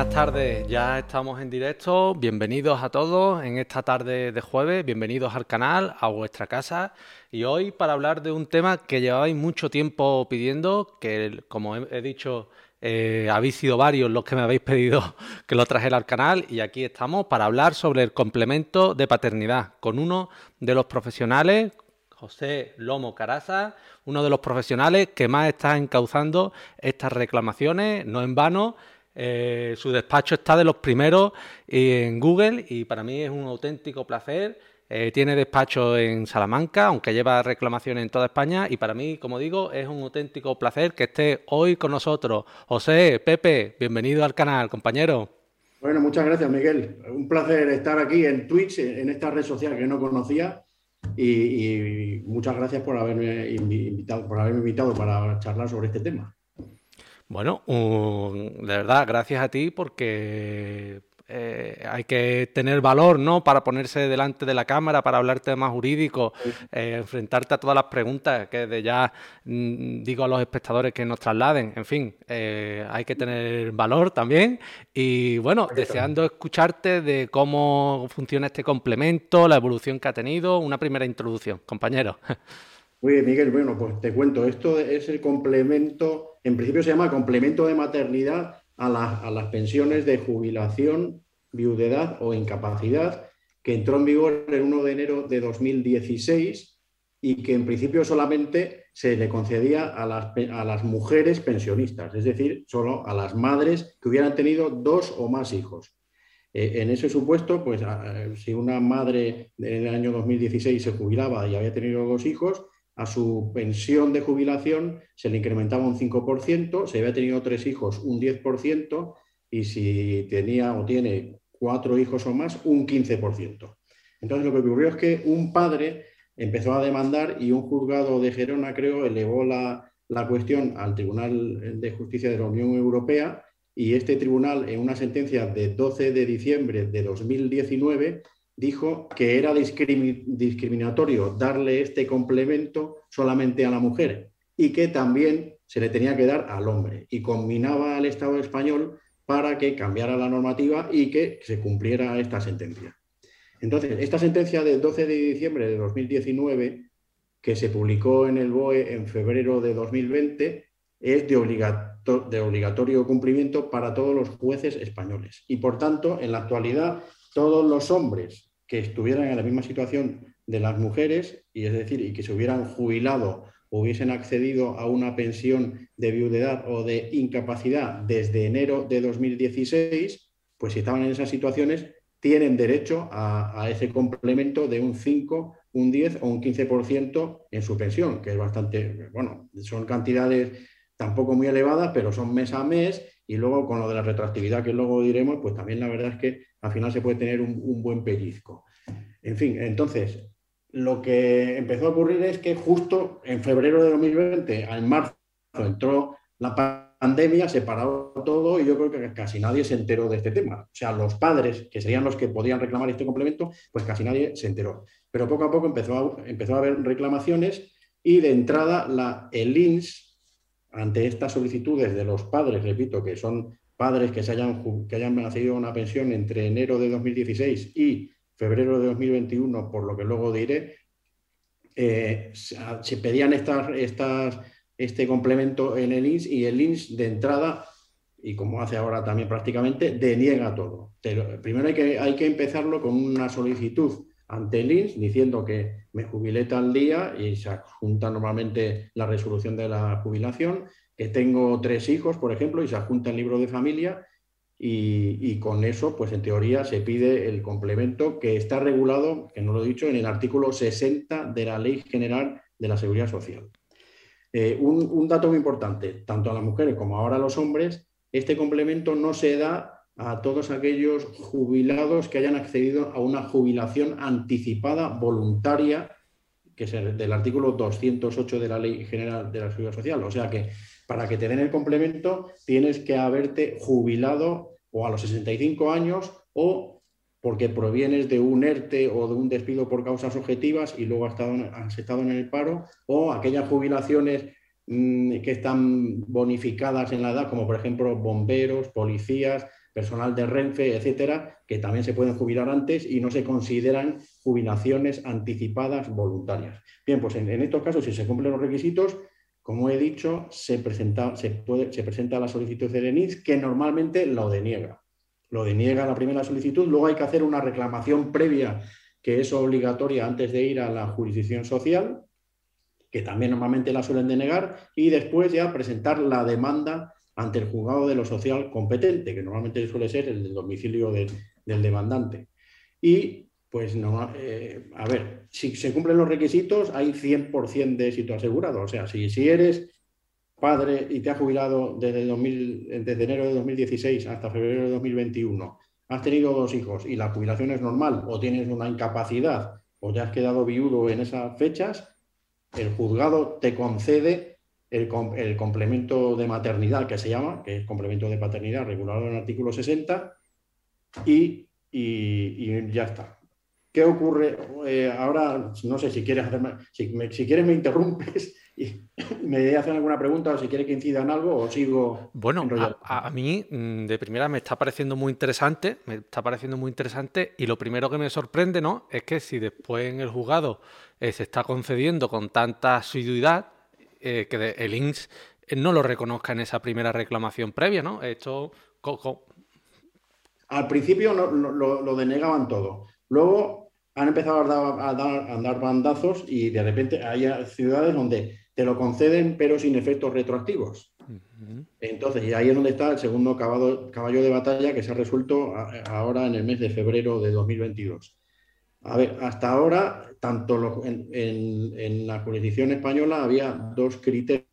Buenas tardes, ya estamos en directo. Bienvenidos a todos en esta tarde de jueves. Bienvenidos al canal, a vuestra casa. Y hoy para hablar de un tema que llevabais mucho tiempo pidiendo, que como he dicho, eh, habéis sido varios los que me habéis pedido que lo trajera al canal. Y aquí estamos para hablar sobre el complemento de paternidad con uno de los profesionales, José Lomo Caraza, uno de los profesionales que más está encauzando estas reclamaciones, no en vano eh, su despacho está de los primeros en Google y para mí es un auténtico placer. Eh, tiene despacho en Salamanca, aunque lleva reclamaciones en toda España y para mí, como digo, es un auténtico placer que esté hoy con nosotros. José, Pepe, bienvenido al canal, compañero. Bueno, muchas gracias, Miguel. Un placer estar aquí en Twitch, en esta red social que no conocía. Y, muchas gracias por haberme invitado, por haberme invitado para charlar sobre este tema. Bueno, de verdad, gracias a ti porque eh, hay que tener valor, ¿no? Para ponerse delante de la cámara, para hablar temas jurídicos, eh, enfrentarte a todas las preguntas que de ya mm, digo a los espectadores que nos trasladen. En fin, eh, hay que tener valor también. Y bueno, deseando escucharte de cómo funciona este complemento, la evolución que ha tenido. Una primera introducción, compañero. Muy bien, Miguel. Bueno, pues te cuento, esto es el complemento, en principio se llama complemento de maternidad a, las pensiones de jubilación, viudedad o incapacidad, que entró en vigor el 1 de enero de 2016 y que en principio solamente se le concedía a las, a las mujeres pensionistas, es decir, solo a las madres que hubieran tenido dos o más hijos. Eh, en ese supuesto, pues si una madre en el año 2016 se jubilaba y había tenido dos hijos, a su pensión de jubilación se le incrementaba un 5%, si había tenido tres hijos un 10% y si tenía o tiene cuatro hijos o más un 15%. Entonces lo que ocurrió es que un padre empezó a demandar y un juzgado de Gerona, creo, elevó la, la cuestión al Tribunal de Justicia de la Unión Europea y este tribunal, en una sentencia de 12 de diciembre de 2019, dijo que era discriminatorio darle este complemento solamente a la mujer y que también se le tenía que dar al hombre y combinaba al Estado español para que cambiara la normativa y que se cumpliera esta sentencia. Entonces, esta sentencia del 12 de diciembre de 2019, que se publicó en el BOE en febrero de 2020, es de, obligatorio cumplimiento para todos los jueces españoles. Y por tanto, en la actualidad, todos los hombres que estuvieran en la misma situación de las mujeres, y es decir, y que se hubieran jubilado o hubiesen accedido a una pensión de viudedad o de incapacidad desde enero de 2016, pues si estaban en esas situaciones, tienen derecho a, ese complemento de un 5, un 10 o un 15% en su pensión, que es bastante, bueno, son cantidades tampoco muy elevadas, pero son mes a mes y luego con lo de la retroactividad que luego diremos, pues también la verdad es que al final se puede tener un, buen pellizco. En fin, entonces, lo que empezó a ocurrir es que justo en febrero de 2020, en marzo, entró la pandemia, se paró todo y yo creo que casi nadie se enteró de este tema. O sea, los padres, que serían los que podían reclamar este complemento, pues casi nadie se enteró. Pero poco a poco empezó a, empezó a haber reclamaciones y de entrada la, el INS, ante estas solicitudes de los padres, repito, que son padres que, se hayan, que hayan nacido una pensión entre enero de 2016 y febrero de 2021, por lo que luego diré, eh, se pedían estas, estas, este complemento en el INS y el INS de entrada, y como hace ahora también prácticamente, deniega todo. Pero primero hay que, hay que empezarlo con una solicitud ante el INS diciendo que me jubilé tal día y se adjunta normalmente la resolución de la jubilación que tengo tres hijos, por ejemplo, y se adjunta el libro de familia y, con eso, pues en teoría se pide el complemento que está regulado, que no lo he dicho, en el artículo 60 de la Ley General de la Seguridad Social. Eh, un, dato muy importante, tanto a las mujeres como ahora a los hombres, este complemento no se da a todos aquellos jubilados que hayan accedido a una jubilación anticipada voluntaria, que es del artículo 208 de la Ley General de la Seguridad Social. O sea que para que te den el complemento tienes que haberte jubilado o a los 65 años o porque provienes de un ERTE o de un despido por causas objetivas y luego has estado, en el paro, o aquellas jubilaciones mm, que están bonificadas en la edad, como por ejemplo bomberos, policías, personal de Renfe, etcétera, que también se pueden jubilar antes y no se consideran jubilaciones anticipadas voluntarias. Bien, pues en, estos casos, si se cumplen los requisitos, como he dicho, se presenta, se, puede, se presenta la solicitud de ENIS, que normalmente lo deniega. Lo deniega la primera solicitud, luego hay que hacer una reclamación previa que es obligatoria antes de ir a la jurisdicción social, que también normalmente la suelen denegar, y después ya presentar la demanda ante el juzgado de lo social competente, que normalmente suele ser el del domicilio del demandante. Y, pues, no, eh, a ver, si se cumplen los requisitos, hay 100% de éxito asegurado. O sea, si, si eres padre y te has jubilado desde, 2000, desde enero de 2016 hasta febrero de 2021, has tenido dos hijos y la jubilación es normal o tienes una incapacidad o te has quedado viudo en esas fechas, el juzgado te concede el, complemento de maternidad que se llama, que es complemento de paternidad regulado en el artículo 60, y, ya está. ¿Qué ocurre? Eh, ahora, no sé si quieres hacerme, si, me, si quieres me interrumpes y me hacen alguna pregunta o si quieres que incida en algo o sigo. Bueno, a, a, mí mm, de primera me está pareciendo muy interesante, me está pareciendo muy interesante y lo primero que me sorprende, ¿no? Es que si después en el juzgado eh, se está concediendo con tanta asiduidad eh, que el INS eh, no lo reconozca en esa primera reclamación previa, ¿no? Esto. Al principio lo, denegaban todo. Luego han empezado a dar, bandazos y de repente hay ciudades donde te lo conceden pero sin efectos retroactivos. Entonces, y ahí es donde está el segundo caballo de batalla que se ha resuelto ahora en el mes de febrero de 2022. A ver, hasta ahora, tanto en, la jurisdicción española había dos criterios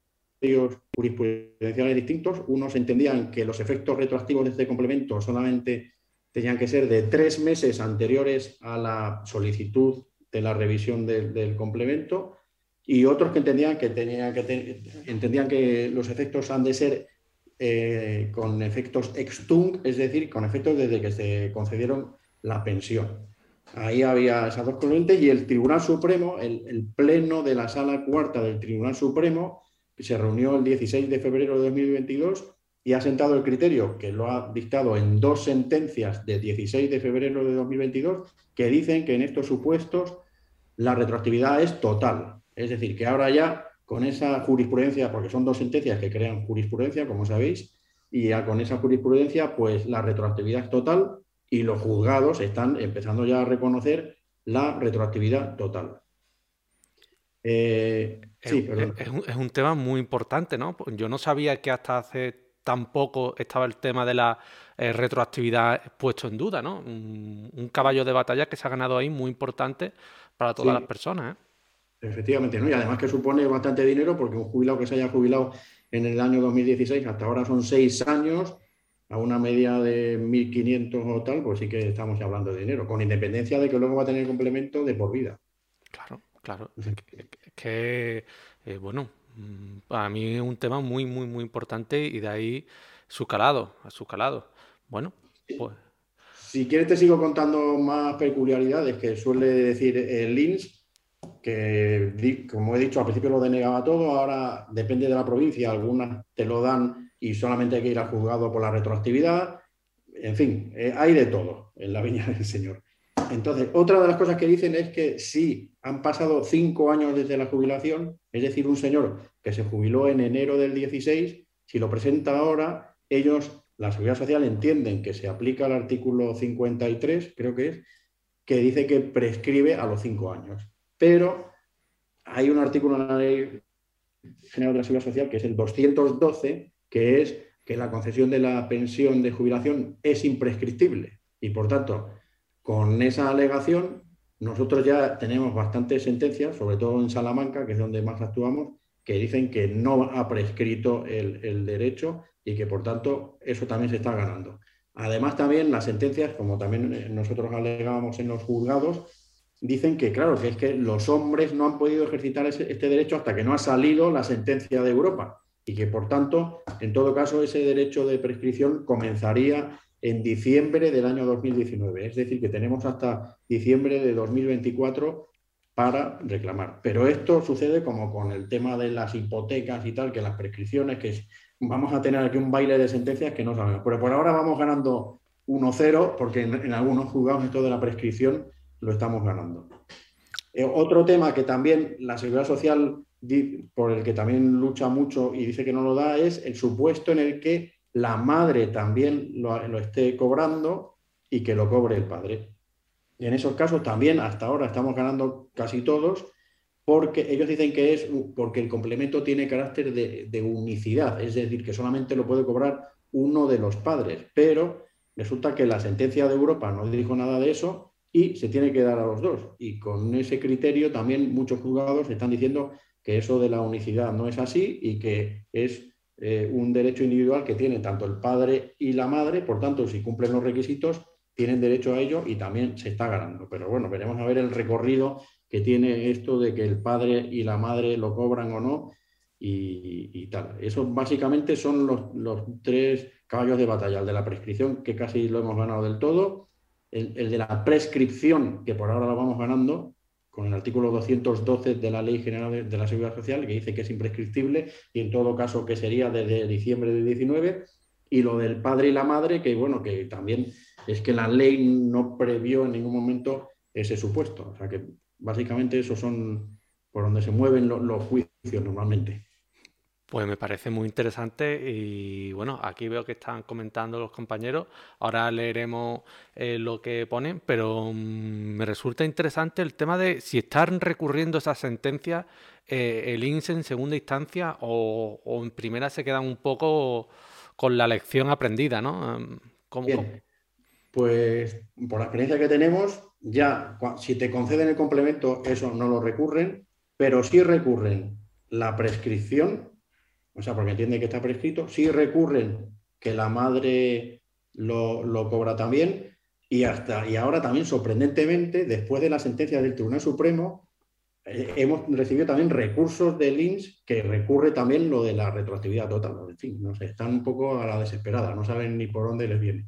jurisprudenciales distintos. Unos entendían que los efectos retroactivos de este complemento solamente tenían que ser de tres meses anteriores a la solicitud de la revisión del complemento y otros que entendían que, que entendían que los efectos han de ser eh, con efectos extung, es decir, con efectos desde que se concedieron la pensión. Ahí había esas dos corrientes y el Tribunal Supremo, el, pleno de la Sala Cuarta del Tribunal Supremo, se reunió el 16 de febrero de 2022 y ha sentado el criterio, que lo ha dictado en dos sentencias de 16 de febrero de 2022, que dicen que en estos supuestos la retroactividad es total. Es decir, que ahora ya con esa jurisprudencia, porque son dos sentencias que crean jurisprudencia, como sabéis, y ya con esa jurisprudencia, pues la retroactividad es total y los juzgados están empezando ya a reconocer la retroactividad total. Eh, es, un, tema muy importante, ¿no? Yo no sabía que hasta hace tan poco estaba el tema de la eh, retroactividad puesto en duda, ¿no? Un, caballo de batalla que se ha ganado ahí muy importante para todas las personas. ¿eh? Efectivamente, ¿no? Y además que supone bastante dinero porque un jubilado que se haya jubilado en el año 2016 hasta ahora son seis años a una media de 1.500 o tal, pues sí que estamos hablando de dinero, con independencia de que luego va a tener complemento de por vida. Claro, claro. Es que, eh, bueno, mm, para mí es un tema muy, muy, muy importante y de ahí su calado, a su calado. Bueno, pues... Si quieres te sigo contando más peculiaridades que suele decir el LINS, que como he dicho al principio lo denegaba todo, ahora depende de la provincia, algunas te lo dan y solamente hay que ir al juzgado por la retroactividad. En fin, eh, hay de todo en la viña del Señor. Entonces, otra de las cosas que dicen es que si han pasado cinco años desde la jubilación, es decir, un señor que se jubiló en enero del 16, si lo presenta ahora, ellos, la Seguridad Social, entienden que se aplica el artículo 53, creo que es, que dice que prescribe a los cinco años. Pero hay un artículo en la Ley General de la Seguridad Social que es el 212, que es que la concesión de la pensión de jubilación es imprescriptible. Y por tanto, con esa alegación, nosotros ya tenemos bastantes sentencias, sobre todo en Salamanca, que es donde más actuamos, que dicen que no ha prescrito el, derecho y que por tanto eso también se está ganando. Además, también las sentencias, como también nosotros alegábamos en los juzgados, dicen que, claro, que es que los hombres no han podido ejercitar este derecho hasta que no ha salido la sentencia de Europa y que, por tanto, en todo caso, ese derecho de prescripción comenzaría en diciembre del año 2019. Es decir, que tenemos hasta diciembre de 2024 para reclamar. Pero esto sucede como con el tema de las hipotecas y tal, que las prescripciones, que vamos a tener aquí un baile de sentencias que no sabemos. Pero por ahora vamos ganando 1-0, porque en, algunos juzgados esto de la prescripción lo estamos ganando. Eh, otro tema que también la Seguridad Social, por el que también lucha mucho y dice que no lo da, es el supuesto en el que la madre también lo, esté cobrando y que lo cobre el padre. Y en esos casos también hasta ahora estamos ganando casi todos porque ellos dicen que es porque el complemento tiene carácter de, unicidad, es decir, que solamente lo puede cobrar uno de los padres, pero resulta que la sentencia de Europa no dijo nada de eso y se tiene que dar a los dos. Y con ese criterio también muchos juzgados están diciendo que eso de la unicidad no es así y que es eh, un derecho individual que tiene tanto el padre y la madre, por tanto, si cumplen los requisitos, tienen derecho a ello y también se está ganando. Pero bueno, veremos a ver el recorrido que tiene esto de que el padre y la madre lo cobran o no y, tal. Eso básicamente son los, tres caballos de batalla, el de la prescripción, que casi lo hemos ganado del todo, el, de la prescripción, que por ahora lo vamos ganando, con el artículo 212 de la Ley General de, la Seguridad Social, que dice que es imprescriptible y en todo caso que sería desde diciembre de 19, y lo del padre y la madre, que bueno, que también es que la ley no previó en ningún momento ese supuesto. O sea que Básicamente esos son por donde se mueven los, juicios normalmente. Pues me parece muy interesante y bueno, aquí veo que están comentando los compañeros, ahora leeremos eh, lo que ponen, pero mm, me resulta interesante el tema de si están recurriendo esas sentencias, eh, el INSE en segunda instancia o, en primera se quedan un poco con la lección aprendida, ¿no? ¿Cómo, Bien. Pues por la experiencia que tenemos, ya si te conceden el complemento, eso no lo recurren, pero sí recurren la prescripción, o sea, porque entiende que está prescrito, sí recurren que la madre lo, cobra también, y hasta y ahora también sorprendentemente, después de la sentencia del Tribunal Supremo, eh, hemos recibido también recursos del INS que recurre también lo de la retroactividad total. En fin, no sé, están un poco a la desesperada, no saben ni por dónde les viene.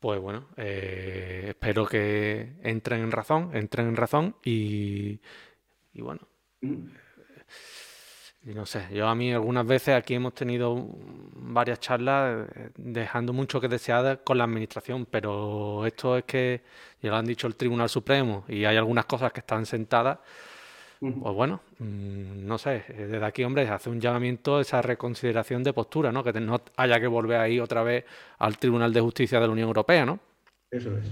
Pues bueno, eh, espero que entren en razón, entren en razón y, bueno. Mm. Y no sé, yo a mí algunas veces aquí hemos tenido varias charlas eh, dejando mucho que desear con la administración, pero esto es que ya lo han dicho el Tribunal Supremo y hay algunas cosas que están sentadas pues bueno, mm, no sé, eh, desde aquí, hombre, hace un llamamiento a esa reconsideración de postura, ¿no? Que no haya que volver ahí otra vez al Tribunal de Justicia de la Unión Europea, ¿no? Eso es.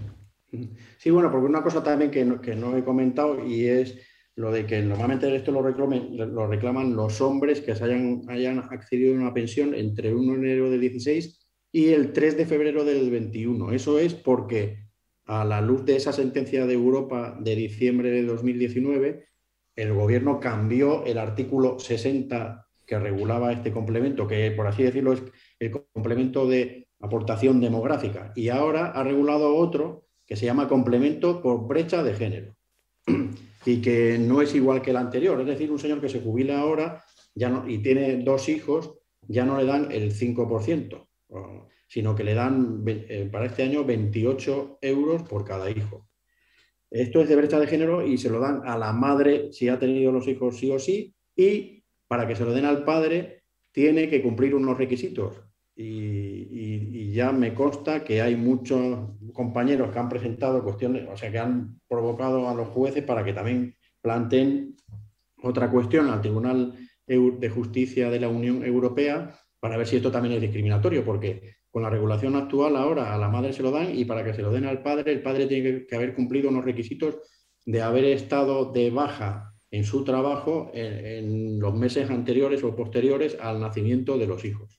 Sí, bueno, porque una cosa también que no, he comentado y es lo de que normalmente esto lo reclaman, lo reclaman los hombres que hayan, hayan accedido a una pensión entre 1 de enero del 16 y el 3 de febrero del 21. Eso es porque a la luz de esa sentencia de Europa de diciembre de 2019, el gobierno cambió el artículo 60 que regulaba este complemento, que por así decirlo es el complemento de aportación demográfica, y ahora ha regulado otro que se llama complemento por brecha de género, y que no es igual que el anterior, es decir, un señor que se jubila ahora ya no, y tiene dos hijos, ya no le dan el 5%, sino que le dan eh, para este año 28 euros por cada hijo. Esto es de brecha de género y se lo dan a la madre si ha tenido los hijos sí o sí y para que se lo den al padre tiene que cumplir unos requisitos. Y, ya me consta que hay muchos compañeros que han presentado cuestiones, o sea, que han provocado a los jueces para que también planteen otra cuestión al Tribunal de Justicia de la Unión Europea para ver si esto también es discriminatorio, porque con la regulación actual ahora a la madre se lo dan y para que se lo den al padre, el padre tiene que haber cumplido unos requisitos de haber estado de baja en su trabajo en, los meses anteriores o posteriores al nacimiento de los hijos.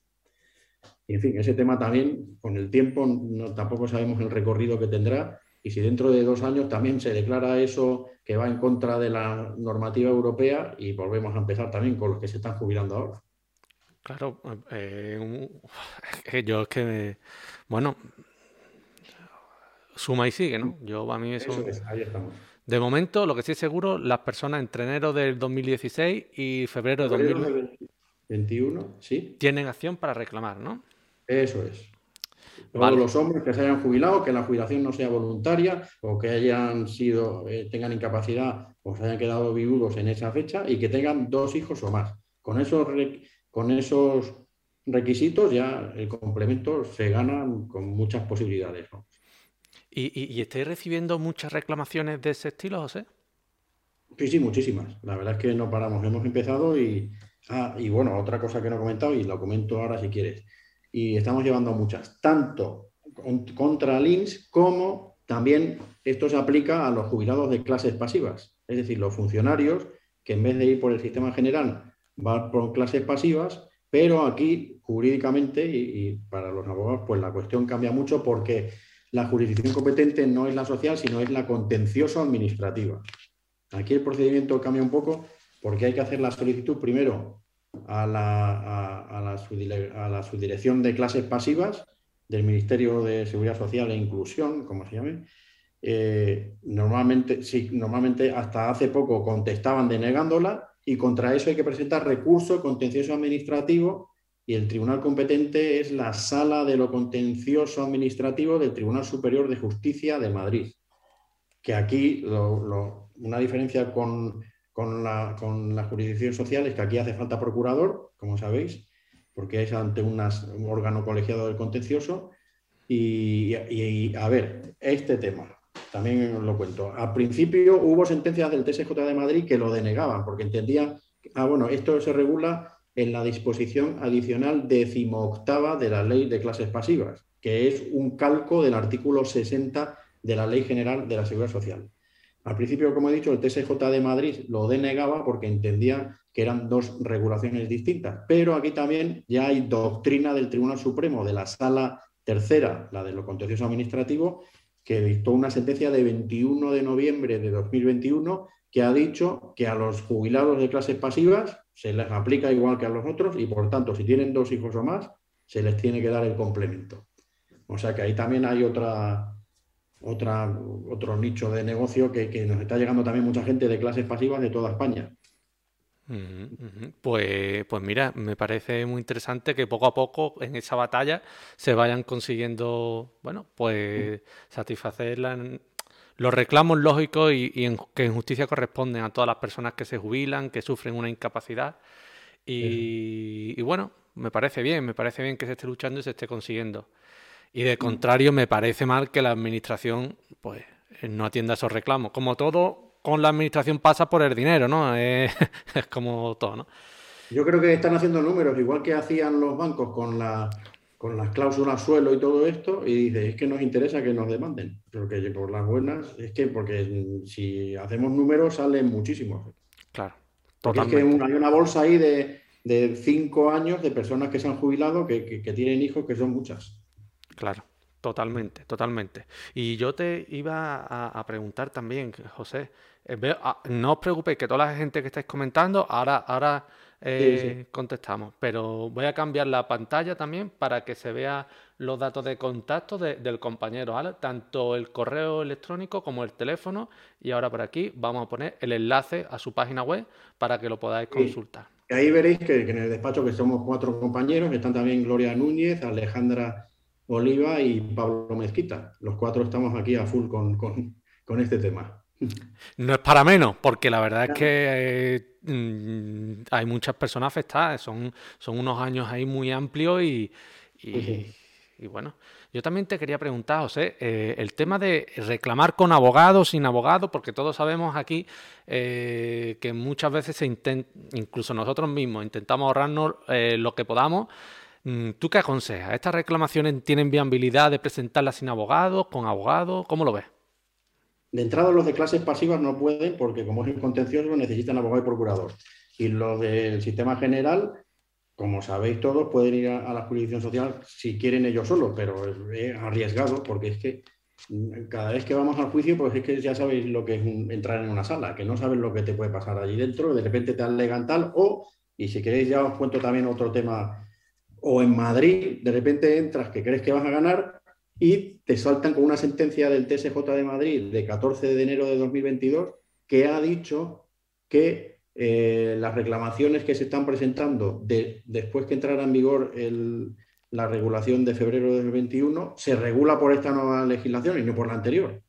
Y en fin, ese tema también, con el tiempo, no, tampoco sabemos el recorrido que tendrá y si dentro de dos años también se declara eso que va en contra de la normativa europea y volvemos a empezar también con los que se están jubilando ahora. Claro, eh, yo es que, bueno, suma y sigue, ¿no? Yo a mí eso... ahí estamos. De momento, lo que sí es seguro, las personas entre enero del 2016 y febrero de 2021, sí. Tienen acción para reclamar, ¿no? Eso es. Todos los hombres que se hayan jubilado, que la jubilación no sea voluntaria o que hayan sido, eh, tengan incapacidad o se hayan quedado viudos en esa fecha y que tengan dos hijos o más. Con esos con esos requisitos, ya el complemento se gana con muchas posibilidades. ¿Y, y, estáis recibiendo muchas reclamaciones de ese estilo, José? Sí, sí, muchísimas. La verdad es que no paramos. Hemos empezado y, ah, y bueno, otra cosa que no he comentado y lo comento ahora si quieres. Y estamos llevando muchas, tanto contra LINS como también esto se aplica a los jubilados de clases pasivas. Es decir, los funcionarios que en vez de ir por el sistema general van por clases pasivas, pero aquí jurídicamente y, y para los abogados pues la cuestión cambia mucho porque la jurisdicción competente no es la social, sino es la contencioso administrativa. Aquí el procedimiento cambia un poco porque hay que hacer la solicitud primero a la, subdirección de clases pasivas del Ministerio de Seguridad Social e Inclusión, como se llame. Eh, normalmente, sí, normalmente hasta hace poco contestaban denegándola y contra eso hay que presentar recurso contencioso administrativo y el tribunal competente es la sala de lo contencioso administrativo del Tribunal Superior de Justicia de Madrid. Que aquí una diferencia con, la, jurisdicción social es que aquí hace falta procurador, como sabéis, porque es ante un órgano colegiado del contencioso. Y, y, a ver, este tema, también os lo cuento. Al principio hubo sentencias del TSJ de Madrid que lo denegaban, porque entendían, ah, bueno, esto se regula en la disposición adicional decimoctava de la Ley de Clases Pasivas, que es un calco del artículo 60 de la Ley General de la Seguridad Social. Al principio, como he dicho, el TSJ de Madrid lo denegaba porque entendía que eran dos regulaciones distintas, pero aquí también ya hay doctrina del Tribunal Supremo de la Sala Tercera, la de lo contencioso administrativo, que dictó una sentencia de 21 de noviembre de 2021 que ha dicho que a los jubilados de clases pasivas se les aplica igual que a los otros y por tanto, si tienen dos hijos o más, se les tiene que dar el complemento. O sea que ahí también hay otra, otra, otro nicho de negocio que, nos está llegando también mucha gente de clases pasivas de toda España. Pues, pues mira, me parece muy interesante que poco a poco en esa batalla se vayan consiguiendo, bueno, pues satisfacer la, los reclamos lógicos y, que en justicia corresponden a todas las personas que se jubilan, que sufren una incapacidad. Y, bueno, me parece bien, me parece bien que se esté luchando y se esté consiguiendo. Y de mm. contrario, me parece mal que la administración pues no atienda esos reclamos. Como todo, con la administración pasa por el dinero, ¿no? es como todo, ¿no? Yo creo que están haciendo números, igual que hacían los bancos con la con las cláusulas suelo y todo esto, y dice, es que nos interesa que nos demanden, porque por las buenas, es que porque si hacemos números salen muchísimos. Claro, totalmente. es que hay una bolsa ahí de, cinco años de personas que se han jubilado que, tienen hijos, que son muchas. Claro, totalmente, totalmente. Y yo te iba a, preguntar también, José, eh, ah, no os preocupéis que toda la gente que estáis comentando, ahora, ahora eh, contestamos. Pero voy a cambiar la pantalla también para que se vea los datos de contacto del compañero, Tanto el correo electrónico como el teléfono. Y ahora por aquí vamos a poner el enlace a su página web para que lo podáis consultar. Ahí veréis que, en el despacho que somos cuatro compañeros, están también Gloria Núñez, Alejandra Oliva y Pablo Mezquita. Los cuatro estamos aquí a full con este tema. No es para menos, porque la verdad es que mm, hay muchas personas afectadas, son, son unos años ahí muy amplios y, bueno, yo también te quería preguntar, José, eh, el tema de reclamar con abogado, sin abogado, porque todos sabemos aquí eh, que muchas veces se incluso nosotros mismos, intentamos ahorrarnos eh, lo que podamos. Mm, ¿Tú qué aconsejas? ¿Estas reclamaciones tienen viabilidad de presentarlas sin abogado, con abogado? ¿Cómo lo ves? De entrada, los de clases pasivas no pueden porque, como es contencioso, necesitan abogado y procurador. Y los del sistema general, como sabéis todos, pueden ir a, la jurisdicción social si quieren ellos solos, pero es, arriesgado porque es que cada vez que vamos al juicio, pues es que ya sabéis lo que es entrar en una sala, que no sabes lo que te puede pasar allí dentro, de repente te alegan tal, o, y si queréis ya os cuento también otro tema, o en Madrid, de repente entras que crees que vas a ganar y te saltan con una sentencia del TSJ de Madrid de 14 de enero de 2022 que ha dicho que eh, las reclamaciones que se están presentando después que entrara en vigor la regulación de febrero de 2021 se regula por esta nueva legislación y no por la anterior.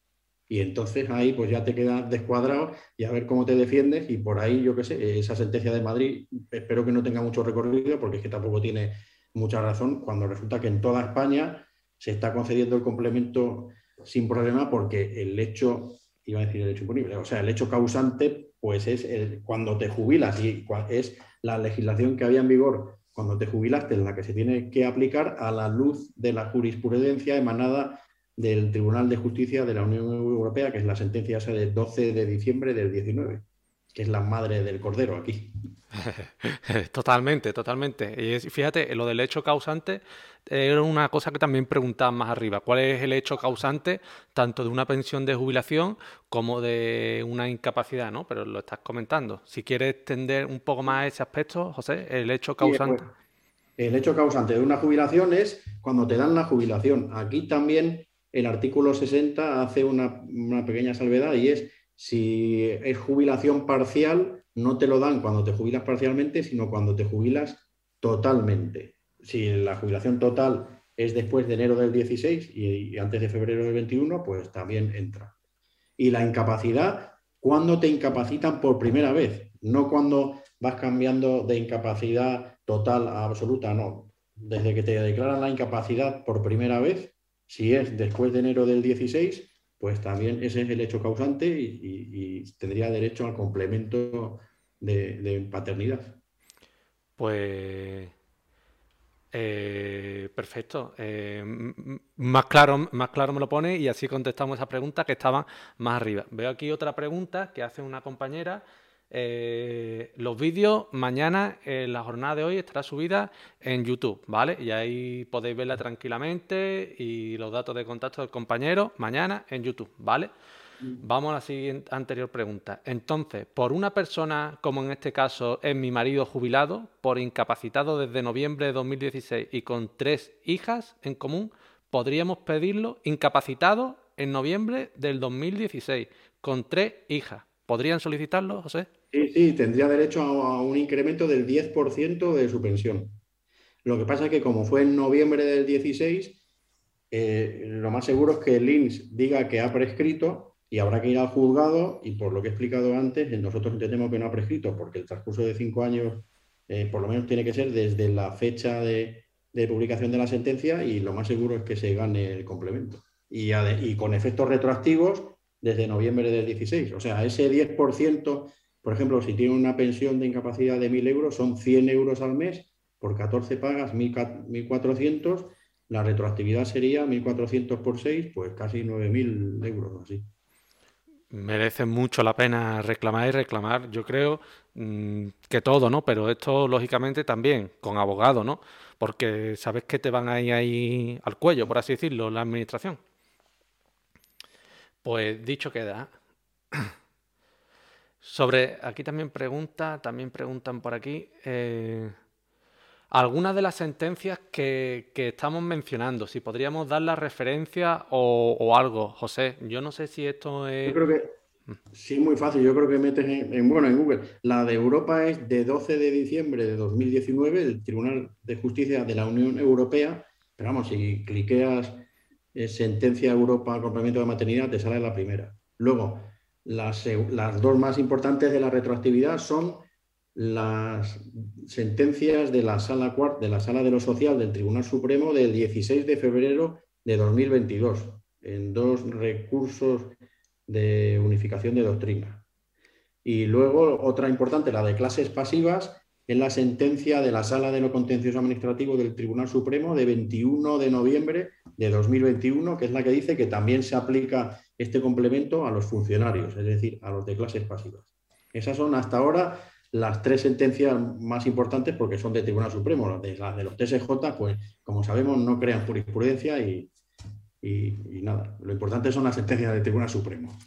Y entonces ahí pues ya te quedas descuadrado y a ver cómo te defiendes y por ahí yo qué sé, esa sentencia de Madrid espero que no tenga mucho recorrido porque es que tampoco tiene mucha razón cuando resulta que en toda España se está concediendo el complemento sin problema porque el hecho, iba a decir el hecho imponible, o sea, el hecho causante, pues es cuando te jubilas y es la legislación que había en vigor cuando te jubilaste, la que se tiene que aplicar a la luz de la jurisprudencia emanada del Tribunal de Justicia de la Unión Europea, que es la sentencia esa del 12 de diciembre del 19, que es la madre del cordero aquí. Totalmente, totalmente. Y fíjate, lo del hecho causante era una cosa que también preguntaban más arriba. ¿Cuál es el hecho causante tanto de una pensión de jubilación como de una incapacidad? ¿no? Pero lo estás comentando. Si quieres extender un poco más ese aspecto, José, el hecho causante. Pues, el hecho causante de una jubilación es cuando te dan la jubilación. Aquí también el artículo 60 hace una, una pequeña salvedad y es si es jubilación parcial, no te lo dan cuando te jubilas parcialmente, sino cuando te jubilas totalmente. Si la jubilación total es después de enero del 16 y, antes de febrero del 21, pues también entra. Y la incapacidad, cuando te incapacitan por primera vez, no cuando vas cambiando de incapacidad total a absoluta, no. Desde que te declaran la incapacidad por primera vez, si es después de enero del 16, pues también ese es el hecho causante y tendría derecho al complemento de, paternidad. Pues eh, perfecto. Eh, más, claro, más claro me lo pone y así contestamos esa pregunta que estaba más arriba. Veo aquí otra pregunta que hace una compañera. Eh, los vídeos mañana en la jornada de hoy estará subida en YouTube, ¿vale? Y ahí podéis verla tranquilamente y los datos de contacto del compañero mañana en YouTube, ¿vale? Vamos a la siguiente anterior pregunta. Entonces, por una persona, como en este caso es mi marido jubilado, por incapacitado desde noviembre de 2016 y con tres hijas en común, podríamos pedirlo incapacitado en noviembre del 2016, con tres hijas. ¿Podrían solicitarlo, José? Sí, sí, tendría derecho a un incremento del 10% de su pensión. Lo que pasa es que como fue en noviembre del 16, eh, lo más seguro es que el INS diga que ha prescrito y habrá que ir al juzgado y por lo que he explicado antes, nosotros entendemos que no ha prescrito porque el transcurso de cinco años eh, por lo menos tiene que ser desde la fecha de, publicación de la sentencia y lo más seguro es que se gane el complemento. Y, y con efectos retroactivos desde noviembre del 16. O sea, ese 10%, por ejemplo, si tiene una pensión de incapacidad de 1.000 euros, son 100 euros al mes, por 14 pagas 1.400, la retroactividad sería 1.400 por 6, pues casi 9.000 euros así merece mucho la pena reclamar y reclamar, yo creo mm, que todo, ¿no? Pero esto, lógicamente, también con abogado, ¿no? Porque sabes que te van a ahí al cuello, por así decirlo, la administración. Pues dicho queda. Sobre, aquí también pregunta, también preguntan por aquí. Eh, algunas de las sentencias que, estamos mencionando, si podríamos dar la referencia o, algo, José. Yo no sé si esto es. Yo creo que sí, muy fácil. Yo creo que metes en, bueno, en Google. La de Europa es de 12 de diciembre de 2019, el Tribunal de Justicia de la Unión Europea. Pero vamos, si cliqueas eh, sentencia Europa complemento de maternidad, te sale la primera. Luego, las dos más importantes de la retroactividad son las sentencias de la sala de la sala de lo social del Tribunal Supremo del 16 de febrero de 2022 en dos recursos de unificación de doctrina. Y luego otra importante, la de clases pasivas, es la sentencia de la Sala de lo Contencioso Administrativo del Tribunal Supremo de 21 de noviembre de 2021, que es la que dice que también se aplica este complemento a los funcionarios, es decir, a los de clases pasivas. Esas son hasta ahora las tres sentencias más importantes porque son de Tribunal Supremo. Las de, las de los TSJ, pues como sabemos, no crean jurisprudencia y, nada. Lo importante son las sentencias del Tribunal Supremo.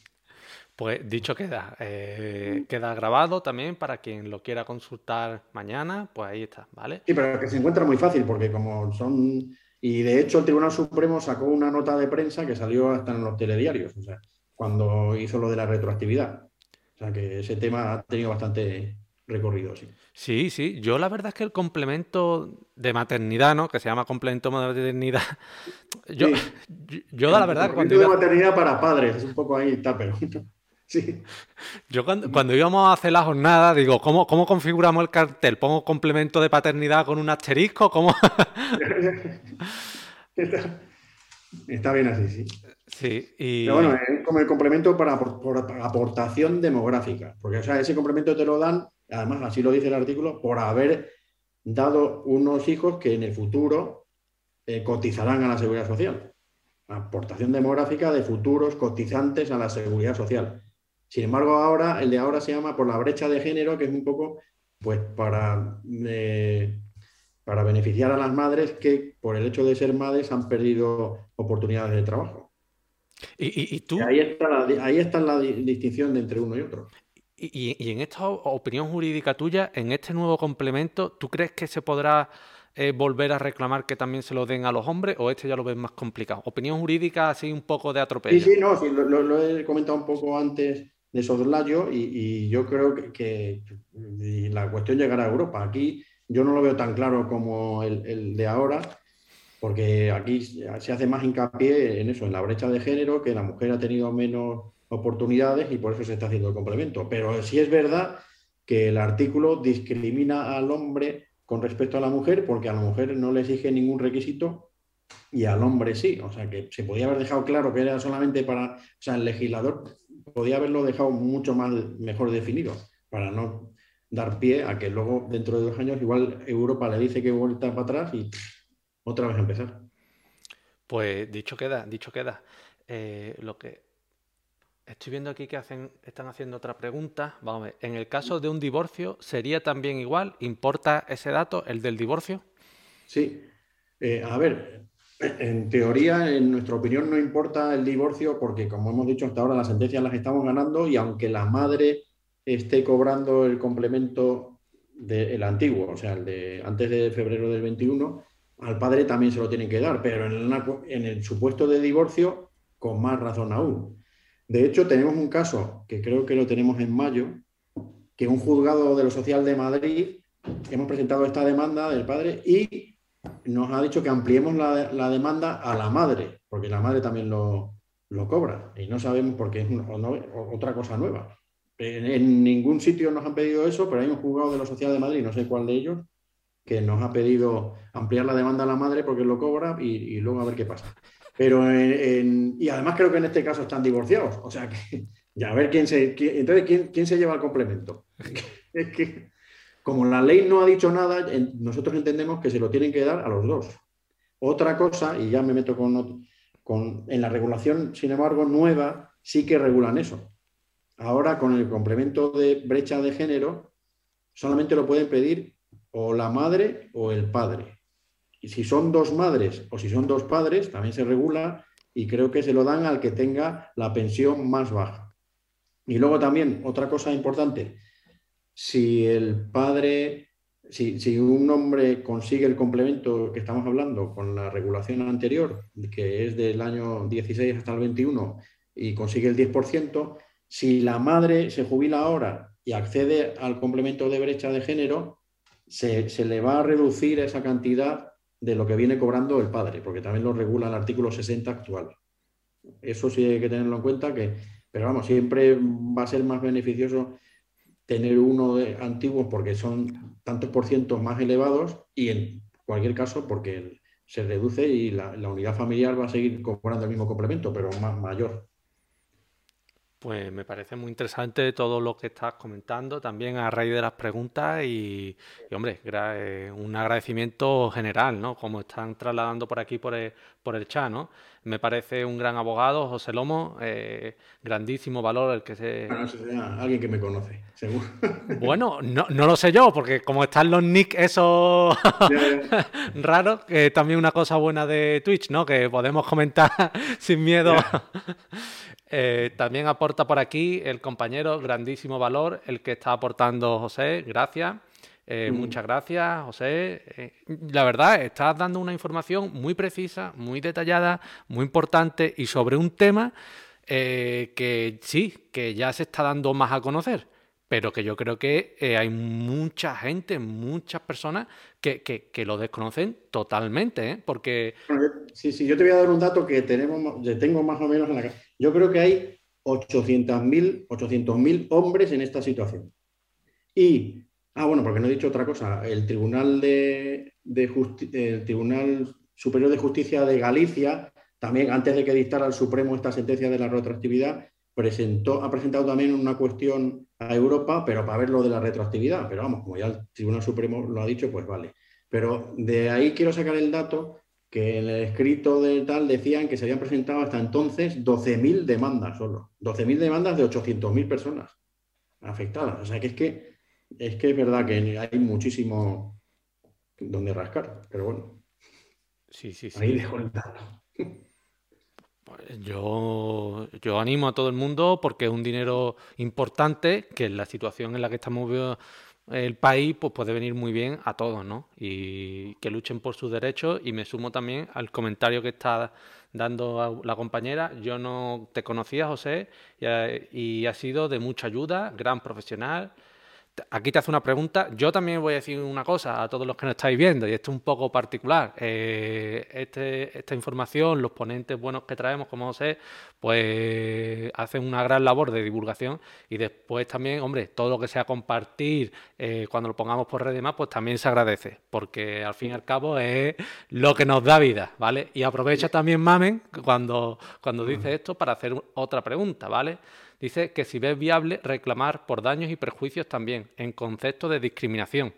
Pues dicho queda, eh, queda grabado también para quien lo quiera consultar mañana, pues ahí está, ¿vale? Sí, pero que se encuentra muy fácil porque como son... Y de hecho el Tribunal Supremo sacó una nota de prensa que salió hasta en los telediarios, o sea, cuando hizo lo de la retroactividad. O sea que ese tema ha tenido bastante, recorrido, sí. Sí, sí. Yo la verdad es que el complemento de maternidad, ¿no? Que se llama complemento de maternidad. Yo, yo, la verdad. El complemento de maternidad para padres, es un poco ahí está, pero. Sí. Yo cuando, íbamos a hacer la jornada, digo, ¿cómo, ¿cómo configuramos el cartel? ¿Pongo complemento de paternidad con un asterisco? ¿Cómo? está, bien así, sí. Sí, y... Pero bueno, es como el complemento para, aportación demográfica, porque o sea, ese complemento te lo dan, además así lo dice el artículo, por haber dado unos hijos que en el futuro eh, cotizarán a la seguridad social. Aportación demográfica de futuros cotizantes a la seguridad social. Sin embargo, ahora, el de ahora se llama por la brecha de género, que es un poco pues para, eh, para beneficiar a las madres que por el hecho de ser madres han perdido oportunidades de trabajo. Y, tú... ahí, está la, ahí está la distinción entre uno y otro. Y, en esta opinión jurídica tuya, en este nuevo complemento, ¿tú crees que se podrá eh, volver a reclamar que también se lo den a los hombres o este ya lo ves más complicado? Opinión jurídica así un poco de atropello. Sí, sí, no, lo, he comentado un poco antes de soslayo y, y yo creo que, la cuestión llegará a Europa. Aquí yo no lo veo tan claro como el, de ahora, porque aquí se hace más hincapié en eso, en la brecha de género, que la mujer ha tenido menos oportunidades y por eso se está haciendo el complemento. Pero sí es verdad que el artículo discrimina al hombre con respecto a la mujer, porque a la mujer no le exige ningún requisito y al hombre sí. O sea que se podía haber dejado claro que era solamente para, o sea, el legislador podía haberlo dejado mucho más mejor definido para no dar pie a que luego dentro de dos años igual Europa le dice que vuelta para atrás y otra vez empezar. Pues dicho queda, dicho queda. Eh, lo que estoy viendo aquí que hacen, están haciendo otra pregunta. Vamos a ver. En el caso de un divorcio, ¿sería también igual? ¿Importa ese dato, el del divorcio? Sí. Eh, a ver, en teoría, en nuestra opinión, no importa el divorcio porque, como hemos dicho hasta ahora, las sentencias las estamos ganando y aunque la madre esté cobrando el complemento del antiguo, o sea, el de antes de febrero del 21, al padre también se lo tienen que dar, pero en, en el supuesto de divorcio, con más razón aún. De hecho, tenemos un caso que creo que lo tenemos en mayo, que un juzgado de lo social de Madrid hemos presentado esta demanda del padre y nos ha dicho que ampliemos la, demanda a la madre, porque la madre también lo, cobra y no sabemos por qué es otra cosa nueva. En, ningún sitio nos han pedido eso, pero hay un juzgado de la Sociedad de Madrid, no sé cuál de ellos, que nos ha pedido ampliar la demanda a la madre porque lo cobra y, luego a ver qué pasa. Pero y además creo que en este caso están divorciados, o sea que ya a ver quién se entonces quién, quién se lleva el complemento. es que como la ley no ha dicho nada, nosotros entendemos que se lo tienen que dar a los dos. Otra cosa, y ya me meto con, con en la regulación, sin embargo, nueva, sí que regulan eso. Ahora, con el complemento de brecha de género, solamente lo pueden pedir o la madre o el padre. Y si son dos madres o si son dos padres, también se regula y creo que se lo dan al que tenga la pensión más baja. Y luego también, otra cosa importante, si el padre, si, un hombre consigue el complemento que estamos hablando con la regulación anterior, que es del año 16 hasta el 21, y consigue el 10%, si la madre se jubila ahora y accede al complemento de brecha de género, se, se, le va a reducir esa cantidad de lo que viene cobrando el padre, porque también lo regula el artículo 60 actual. Eso sí hay que tenerlo en cuenta, que, pero vamos, siempre va a ser más beneficioso tener uno de antiguos porque son tantos por ciento más elevados y en cualquier caso porque se reduce y la, la unidad familiar va a seguir cobrando el mismo complemento, pero más mayor. Pues me parece muy interesante todo lo que estás comentando, también a raíz de las preguntas y, hombre, eh, un agradecimiento general, ¿no? Como están trasladando por aquí por el, por el chat, ¿no? Me parece un gran abogado, José Lomo, eh, grandísimo valor el que se... alguien que me conoce, seguro. Bueno, no, no lo sé yo, porque como están los nick esos raros, que también una cosa buena de Twitch, ¿no? Que podemos comentar sin miedo. Eh, también aporta por aquí el compañero, grandísimo valor, el que está aportando José, gracias. Eh, mm. Muchas gracias, José. Eh, la verdad, estás dando una información muy precisa, muy detallada, muy importante y sobre un tema que sí, que ya se está dando más a conocer pero que yo creo que eh, hay mucha gente, muchas personas que, lo desconocen totalmente, ¿eh? porque... sí, sí, yo te voy a dar un dato que tenemos, tengo más o menos en la Yo creo que hay 800.000 800 hombres en esta situación. Y, ah, bueno, porque no he dicho otra cosa, el Tribunal, de, el Tribunal Superior de Justicia de Galicia, también antes de que dictara el Supremo esta sentencia de la retroactividad, presentó, ha presentado también una cuestión a Europa, pero para ver lo de la retroactividad. Pero vamos, como ya el Tribunal Supremo lo ha dicho, pues vale. Pero de ahí quiero sacar el dato que en el escrito de tal decían que se habían presentado hasta entonces 12.000 demandas solo. 12.000 demandas de 800.000 personas afectadas. O sea que es que es que es verdad que hay muchísimo donde rascar, pero bueno. Sí, sí, sí. Ahí dejo el dato. Pues yo, yo animo a todo el mundo porque es un dinero importante que en la situación en la que estamos el país pues puede venir muy bien a todos, ¿no? Y que luchen por sus derechos y me sumo también al comentario que está dando la compañera. Yo no te conocía, José, y y ha sido de mucha ayuda, gran profesional Aquí te hace una pregunta. Yo también voy a decir una cosa a todos los que nos estáis viendo, y esto es un poco particular. Eh, este, esta información, los ponentes buenos que traemos, como sé, pues hacen una gran labor de divulgación y después también, hombre, todo lo que sea compartir eh, cuando lo pongamos por redes más, pues también se agradece, porque al fin y al cabo es lo que nos da vida, ¿vale? Y aprovecha también Mamen cuando, cuando dice esto para hacer otra pregunta, ¿vale? Dice que si ves viable reclamar por daños y perjuicios también, en concepto de discriminación.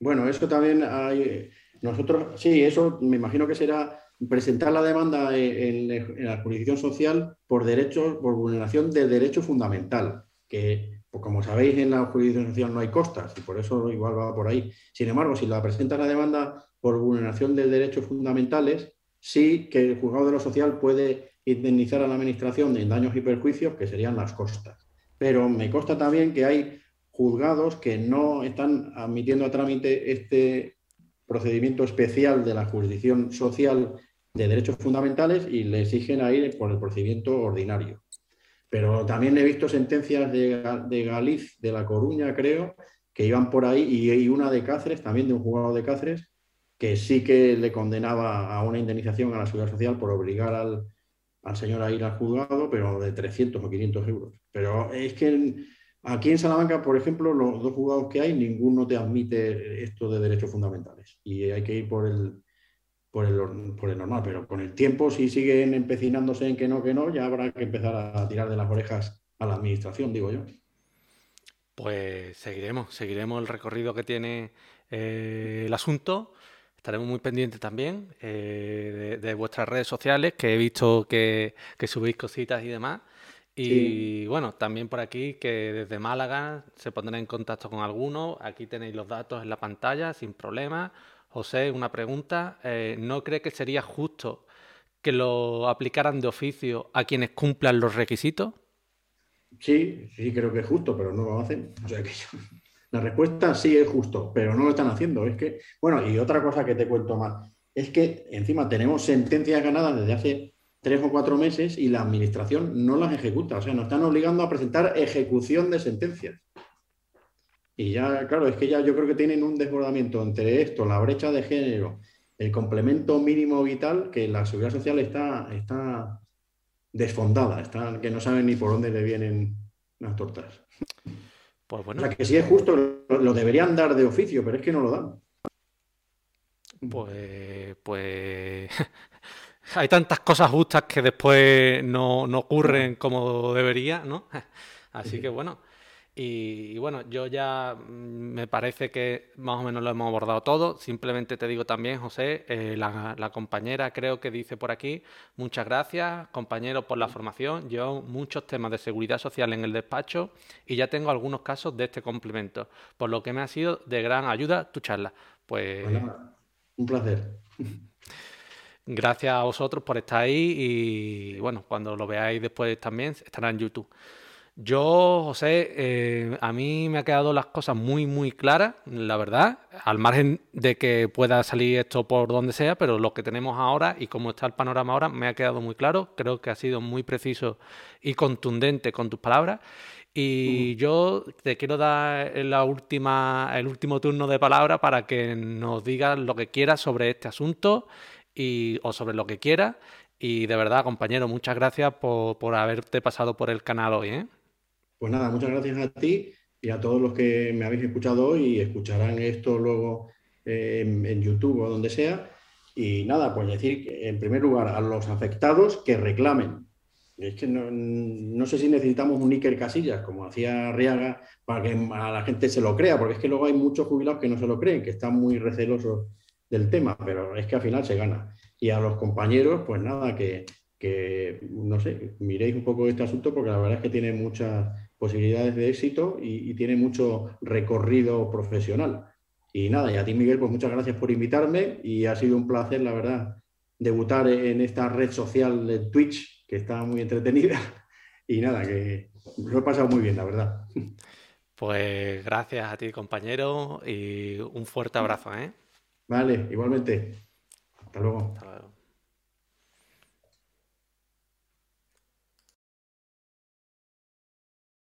Bueno, eso también hay. Nosotros, sí, eso me imagino que será presentar la demanda en, la jurisdicción social por derechos, por vulneración del derecho fundamental, que pues como sabéis en la jurisdicción social no hay costas y por eso igual va por ahí. Sin embargo, si la presenta la demanda por vulneración de derechos fundamentales, sí que el juzgado de lo social puede indemnizar a la Administración en daños y perjuicios, que serían las costas. Pero me consta también que hay juzgados que no están admitiendo a trámite este procedimiento especial de la jurisdicción social de derechos fundamentales y le exigen a ir por el procedimiento ordinario. Pero también he visto sentencias de, de Galiz, de La Coruña, creo, que iban por ahí, y, una de Cáceres, también de un juzgado de Cáceres, que sí que le condenaba a una indemnización a la seguridad social por obligar al, al señor a ir al juzgado, pero de 300 o 500 euros. Pero es que aquí en Salamanca, por ejemplo, los dos juzgados que hay, ninguno te admite esto de derechos fundamentales. Y hay que ir por el, por el, por el normal. Pero con el tiempo, si siguen empecinándose en que no, que no, ya habrá que empezar a tirar de las orejas a la administración, digo yo. Pues seguiremos, seguiremos el recorrido que tiene eh, el asunto Estaremos muy pendientes también eh, de, vuestras redes sociales, que he visto que, subís cositas y demás. Y bueno, también por aquí que desde Málaga se pondrán en contacto con alguno. Aquí tenéis los datos en la pantalla sin problema. José, una pregunta. Eh, ¿No cree que sería justo que lo aplicaran de oficio a quienes cumplan los requisitos? Sí, sí creo que es justo, pero no lo hacen. O sea que yo... La respuesta sí es justo, pero no lo están haciendo. Es que, bueno, y otra cosa que te cuento más, es que encima tenemos sentencias ganadas desde hace tres o cuatro meses y la administración no las ejecuta. O sea, nos están obligando a presentar ejecución de sentencias. Y ya, claro, es que ya yo creo que tienen un desbordamiento entre esto, la brecha de género, el complemento mínimo vital, que la seguridad social está, está desfondada, está, que no saben ni por dónde le vienen las tortas. Pues bueno. O sea, que si es justo, lo, deberían dar de oficio, pero es que no lo dan. Pues, pues hay tantas cosas justas que después no, no ocurren como debería, ¿no? Así que bueno, y, bueno, yo ya mm, me parece que más o menos lo hemos abordado todo. Simplemente te digo también, José, eh, la, compañera creo que dice por aquí, muchas gracias, compañero, por la formación. Yo muchos temas de seguridad social en el despacho y ya tengo algunos casos de este complemento, por lo que me ha sido de gran ayuda tu charla. Pues... un placer. Gracias a vosotros por estar ahí y bueno, cuando lo veáis después también estará en YouTube. Yo, José, eh, a mí me ha quedado las cosas muy, muy claras, la verdad, al margen de que pueda salir esto por donde sea, pero lo que tenemos ahora y cómo está el panorama ahora me ha quedado muy claro. Creo que ha sido muy preciso y contundente con tus palabras. Y yo te quiero dar la última, el último turno de palabra para que nos digas lo que quieras sobre este asunto y, o sobre lo que quieras. Y de verdad, compañero, muchas gracias por, por haberte pasado por el canal hoy. ¿eh? Pues nada, muchas gracias a ti y a todos los que me habéis escuchado hoy y escucharán esto luego eh, en, YouTube o donde sea. Y nada, pues decir, en primer lugar, a los afectados que reclamen. Es que no, sé si necesitamos un Iker Casillas, como hacía Riaga, para que a la gente se lo crea, porque es que luego hay muchos jubilados que no se lo creen, que están muy recelosos del tema, pero es que al final se gana. Y a los compañeros, pues nada, que, no sé, miréis un poco este asunto, porque la verdad es que tiene muchas posibilidades de éxito y, y tiene mucho recorrido profesional. Y nada, y a ti, Miguel, pues muchas gracias por invitarme y ha sido un placer, la verdad, debutar en esta red social de Twitch, que está muy entretenida. Y nada, que lo he pasado muy bien, la verdad. Pues gracias a ti, compañero, y un fuerte abrazo. ¿eh? Vale, igualmente. Hasta luego. Hasta luego.